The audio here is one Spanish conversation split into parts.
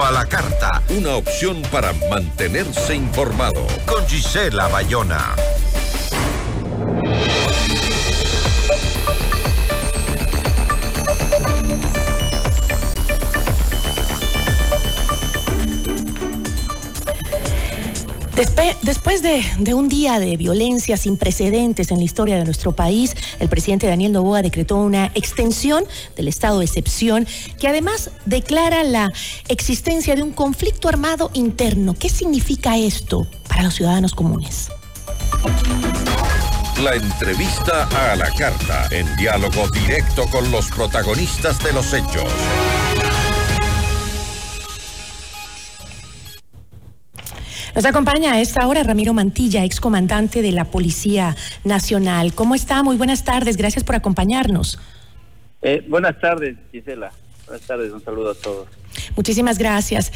A la carta. Una opción para mantenerse informado. Con Gisela Bayona. Después de, un día de violencia sin precedentes en la historia de nuestro país, el presidente Daniel Novoa decretó una extensión del estado de excepción que además declara la existencia de un conflicto armado interno. ¿Qué significa esto para los ciudadanos comunes? La entrevista a la carta, en diálogo directo con los protagonistas de los hechos. Nos acompaña a esta hora Ramiro Mantilla, excomandante de la Policía Nacional. ¿Cómo está? Muy buenas tardes, gracias por acompañarnos. Eh, buenas tardes, Gisela. Buenas tardes, un saludo a todos. Muchísimas gracias.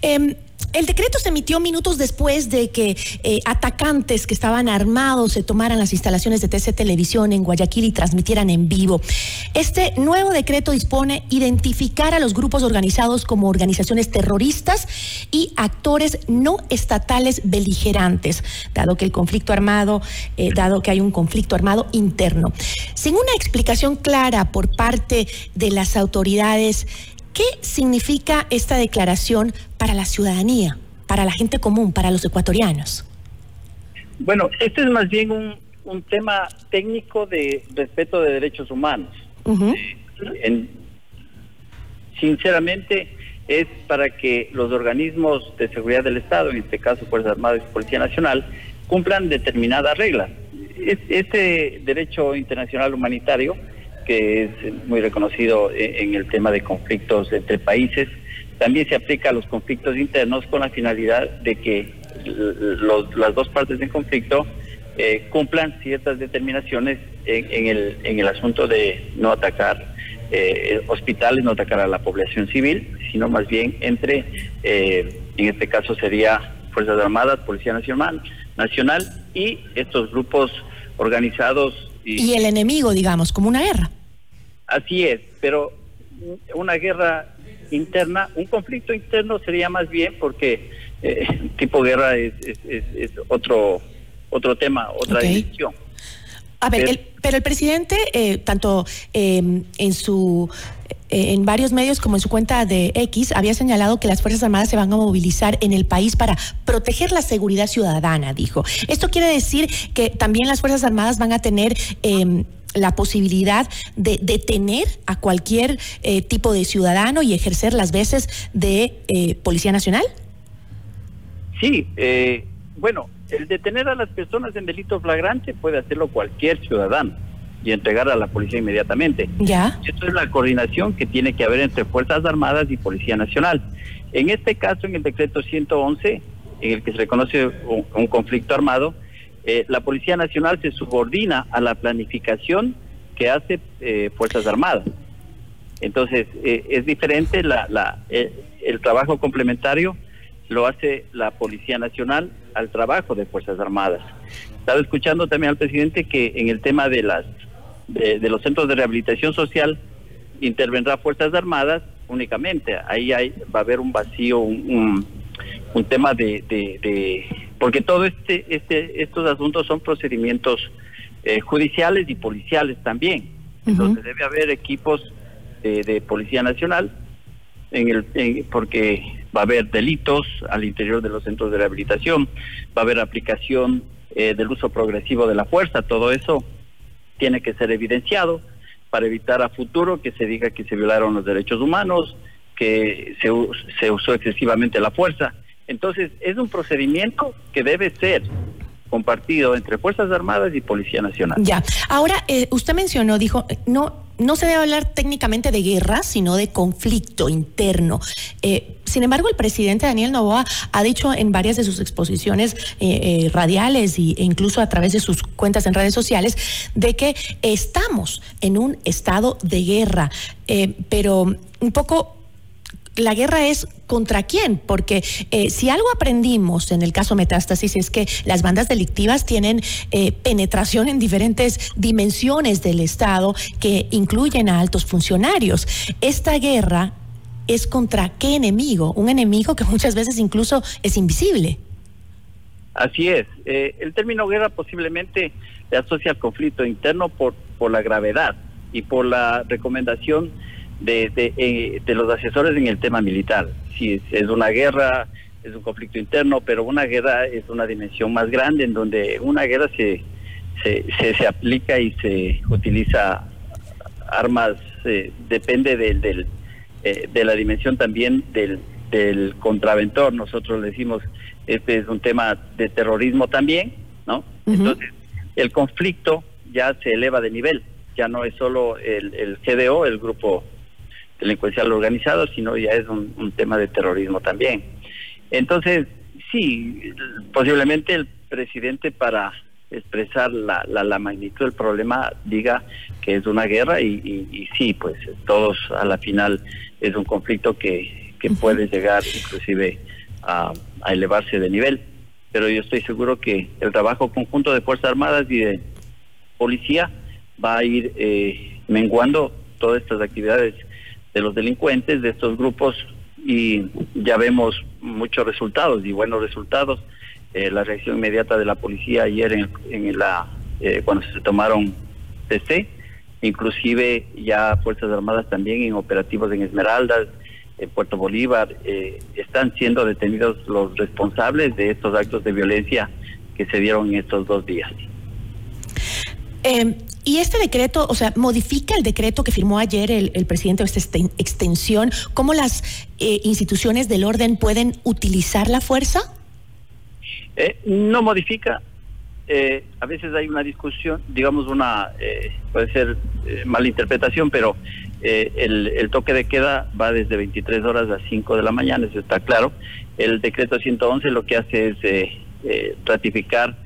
Em, el decreto se emitió minutos después de que eh, atacantes que estaban armados se tomaran las instalaciones de TC Televisión en Guayaquil y transmitieran en vivo. Este nuevo decreto dispone identificar a los grupos organizados como organizaciones terroristas y actores no estatales beligerantes, dado que el conflicto armado, eh, dado que hay un conflicto armado interno. Sin una explicación clara por parte de las autoridades, ¿Qué significa esta declaración para la ciudadanía, para la gente común, para los ecuatorianos? Bueno, este es más bien un, tema técnico de respeto de derechos humanos. Eh, sinceramente, es para que los organismos de seguridad del Estado, en este caso Fuerzas Armadas y Policía Nacional, cumplan determinadas reglas. Este derecho internacional humanitario que es muy reconocido en el tema de conflictos entre países. También se aplica a los conflictos internos con la finalidad de que las dos partes en conflicto eh, cumplan ciertas determinaciones en, el, en el asunto de no atacar eh, hospitales, no atacar a la población civil, sino más bien entre, eh, en este caso sería Fuerzas Armadas, Policía Nacional, Nacional y estos grupos organizados y, el enemigo, digamos, como una guerra. Así es, pero una guerra interna, un conflicto interno sería más bien porque eh, tipo guerra es, otro otro tema, otra dimensión. A ver, pero el presidente, eh, tanto em, en su eh, en varios medios como en su cuenta de X, había señalado que las Fuerzas Armadas se van a movilizar en el país para proteger la seguridad ciudadana, dijo. Esto quiere decir que también las Fuerzas Armadas van a tener em, la posibilidad de detener a cualquier eh, tipo de ciudadano y ejercer las veces de Policía Nacional? Sí, bueno, el detener a las personas en delito flagrante puede hacerlo cualquier ciudadano y entregar a la policía inmediatamente. Ya. Esto es la coordinación que tiene que haber entre Fuerzas Armadas y Policía Nacional. En este caso, en el decreto 111, en el que se reconoce un, conflicto armado, eh, la Policía Nacional se subordina a la planificación que hace eh, Fuerzas Armadas. Entonces, eh, es diferente la, la, el trabajo complementario lo hace la Policía Nacional al trabajo de Fuerzas Armadas. Estaba escuchando también al presidente que en el tema de las de, los centros de rehabilitación social intervendrá Fuerzas Armadas únicamente. Ahí hay, va a haber un vacío, un, un, tema de, de, porque todo este, este, estos asuntos son procedimientos eh, judiciales y policiales también. Entonces debe haber equipos de, de Policía Nacional en el, porque va a haber delitos al interior de los centros de rehabilitación, va a haber aplicación eh, del uso progresivo de la fuerza, todo eso tiene que ser evidenciado para evitar a futuro que se diga que se violaron los derechos humanos, que se, se usó excesivamente la fuerza. Entonces, es un procedimiento que debe ser compartido entre Fuerzas Armadas y Policía Nacional. Ya, ahora eh, usted mencionó, dijo, no, no se debe hablar técnicamente de guerra, sino de conflicto interno. Eh, sin embargo, el presidente Daniel Novoa ha dicho en varias de sus exposiciones eh, radiales e incluso a través de sus cuentas en redes sociales de que estamos en un estado de guerra, pero un poco la guerra es contra quién, porque eh, si algo aprendimos en el caso Metástasis es que las bandas delictivas tienen eh, penetración en diferentes dimensiones del Estado que incluyen a altos funcionarios. Esta guerra es contra qué enemigo, un enemigo que muchas veces incluso es invisible. Así es. Eh, el término guerra posiblemente se asocia al conflicto interno por, por la gravedad y por la recomendación de, de, eh, de los asesores en el tema militar. Si es, es, una guerra, es un conflicto interno, pero una guerra es una dimensión más grande en donde una guerra se, se, se, se aplica y se utiliza armas, eh, depende del, del eh, de la dimensión también del, del contraventor. Nosotros le decimos, este es un tema de terrorismo también, ¿no? Uh -huh. Entonces, el conflicto ya se eleva de nivel, ya no es solo el, el GDO, el grupo delincuencial organizado, sino ya es un, un tema de terrorismo también. Entonces, sí, posiblemente el presidente para expresar la, la, la, magnitud del problema diga que es una guerra y, y, y, sí, pues todos a la final es un conflicto que, que puede llegar inclusive a, a, elevarse de nivel. Pero yo estoy seguro que el trabajo conjunto de Fuerzas Armadas y de Policía va a ir eh, menguando todas estas actividades de los delincuentes, de estos grupos, y ya vemos muchos resultados y buenos resultados. Eh, la reacción inmediata de la policía ayer en, en la eh, cuando se tomaron TC, inclusive ya Fuerzas Armadas también en operativos en Esmeraldas, en Puerto Bolívar, eh, están siendo detenidos los responsables de estos actos de violencia que se dieron en estos dos días. Eh, y este decreto, o sea, modifica el decreto que firmó ayer el, el presidente de esta extensión, ¿cómo las eh, instituciones del orden pueden utilizar la fuerza? Eh, no modifica. Eh, a veces hay una discusión, digamos una, eh, puede ser malinterpretación, pero el, el, toque de queda va desde 23 horas a 5 de la mañana, eso está claro. El decreto 111 lo que hace es ratificar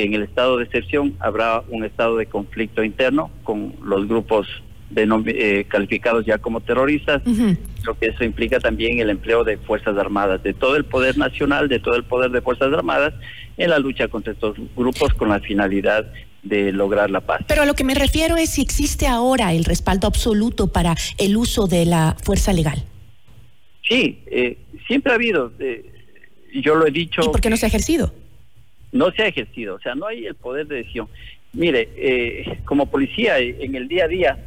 que en el estado de excepción habrá un estado de conflicto interno con los grupos de eh, calificados ya como terroristas, uh -huh. lo que eso implica también el empleo de Fuerzas Armadas, de todo el poder nacional, de todo el poder de Fuerzas Armadas en la lucha contra estos grupos con la finalidad de lograr la paz. Pero a lo que me refiero es si existe ahora el respaldo absoluto para el uso de la fuerza legal. Sí, eh, siempre ha habido, eh, yo lo he dicho. ¿Y por qué no se ha ejercido? No se ha ejercido, o sea, no hay el poder de decisión. Mire, eh, como policía en el día a día,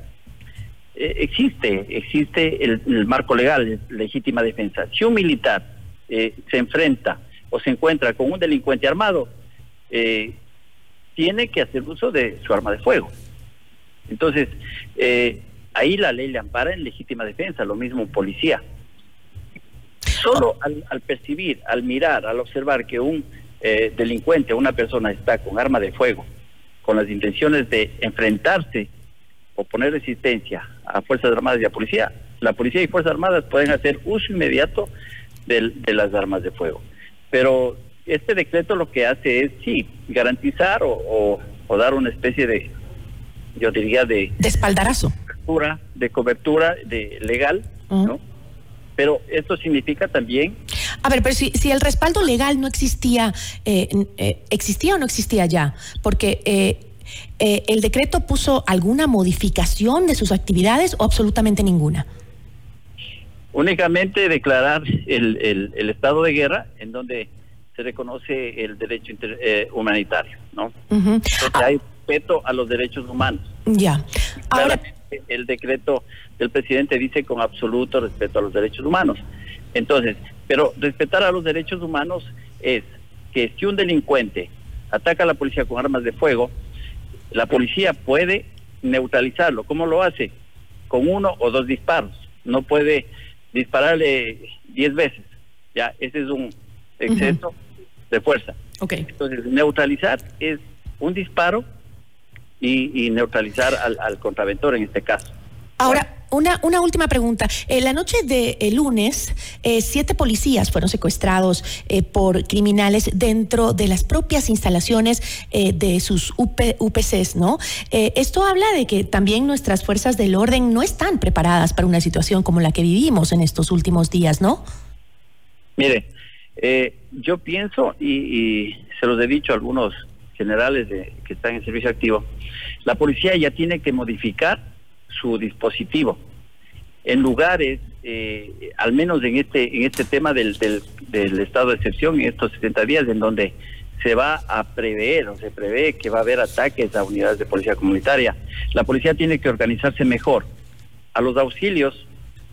eh, existe, existe el, marco legal, legítima defensa. Si un militar eh, se enfrenta o se encuentra con un delincuente armado, eh, tiene que hacer uso de su arma de fuego. Entonces, eh, ahí la ley le ampara en legítima defensa, lo mismo un policía. Solo al, al percibir, al mirar, al observar que un eh, delincuente, una persona está con arma de fuego, con las intenciones de enfrentarse o poner resistencia a Fuerzas Armadas y a Policía, la Policía y Fuerzas Armadas pueden hacer uso inmediato de, de las armas de fuego. Pero este decreto lo que hace es, sí, garantizar o, o, o dar una especie de, yo diría, de... De espaldarazo. Cobertura, de cobertura de legal, uh -huh. ¿no? Pero esto significa también... A ver, pero si, si el respaldo legal no existía, eh, eh, ¿existía o no existía ya? Porque... Eh, eh, ¿el decreto puso alguna modificación de sus actividades o absolutamente ninguna? Únicamente declarar el, el, el estado de guerra en donde se reconoce el derecho inter, eh, humanitario, ¿no? Uh -huh. Entonces hay respeto a los derechos humanos. Ya. Ahora el decreto del presidente dice con absoluto respeto a los derechos humanos. Entonces, pero respetar a los derechos humanos es que si un delincuente ataca a la policía con armas de fuego, la policía puede neutralizarlo. ¿Cómo lo hace? Con uno o dos disparos. No puede dispararle diez veces. Ya, ese es un exceso uh -huh. de fuerza. Okay. Entonces, neutralizar es un disparo y, y neutralizar al, al, contraventor en este caso. Ahora, una, una última pregunta. En la noche de el lunes, eh, siete policías fueron secuestrados eh, por criminales dentro de las propias instalaciones eh, de sus UP, UPCs, ¿no? Eh, esto habla de que también nuestras fuerzas del orden no están preparadas para una situación como la que vivimos en estos últimos días, ¿no? Mire, eh, yo pienso, y, y, se los he dicho a algunos generales de, que están en servicio activo, la policía ya tiene que modificar su dispositivo. En lugares eh, al menos en este en este tema del, del, estado de excepción, en estos 70 días, en donde se va a prever o se prevé que va a haber ataques a unidades de policía comunitaria. La policía tiene que organizarse mejor. A los auxilios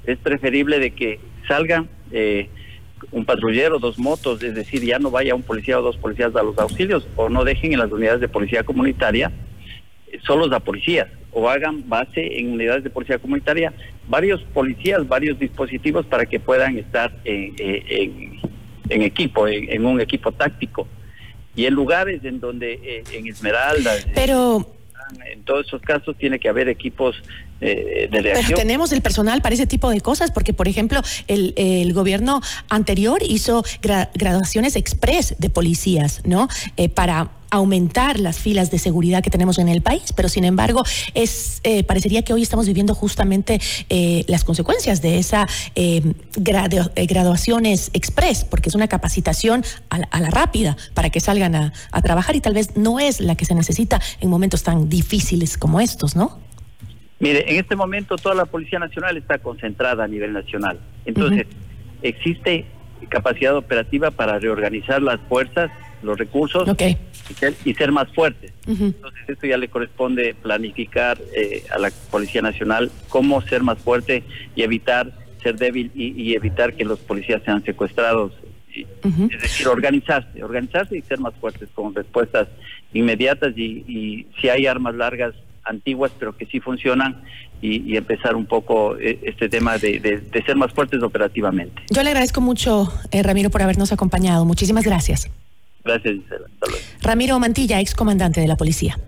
es preferible de que salgan eh, un patrullero, dos motos, es decir, ya no vaya un policía o dos policías a los auxilios o no dejen en las unidades de policía comunitaria solos a policías o hagan base en unidades de policía comunitaria varios policías, varios dispositivos para que puedan estar en, en, equipo, en, un equipo táctico. Y en lugares en donde, eh, en Esmeraldas, pero en todos esos casos tiene que haber equipos eh, de reacción. Pero tenemos el personal para ese tipo de cosas, porque por ejemplo el, el gobierno anterior hizo graduaciones express de policías, ¿no? Eh, para aumentar las filas de seguridad que tenemos en el país, pero sin embargo es eh, parecería que hoy estamos viviendo justamente eh, las consecuencias de esa eh, graduaciones express, porque es una capacitación a la, rápida para que salgan a, trabajar y tal vez no es la que se necesita en momentos tan difíciles como estos, ¿no? Mire, en este momento toda la Policía Nacional está concentrada a nivel nacional, entonces existe capacidad operativa para reorganizar las fuerzas, los recursos y, ser, más fuertes. Entonces esto ya le corresponde planificar eh, a la Policía Nacional cómo ser más fuerte y evitar ser débil y, evitar que los policías sean secuestrados. Es decir, organizarse, organizarse y ser más fuertes con respuestas inmediatas y si hay armas largas antiguas pero que sí funcionan y, empezar un poco eh, este tema de, ser más fuertes operativamente. Yo le agradezco mucho, eh, Ramiro, por habernos acompañado. Muchísimas gracias. Gracias, Gisela. Ramiro Mantilla, ex comandante de la policía.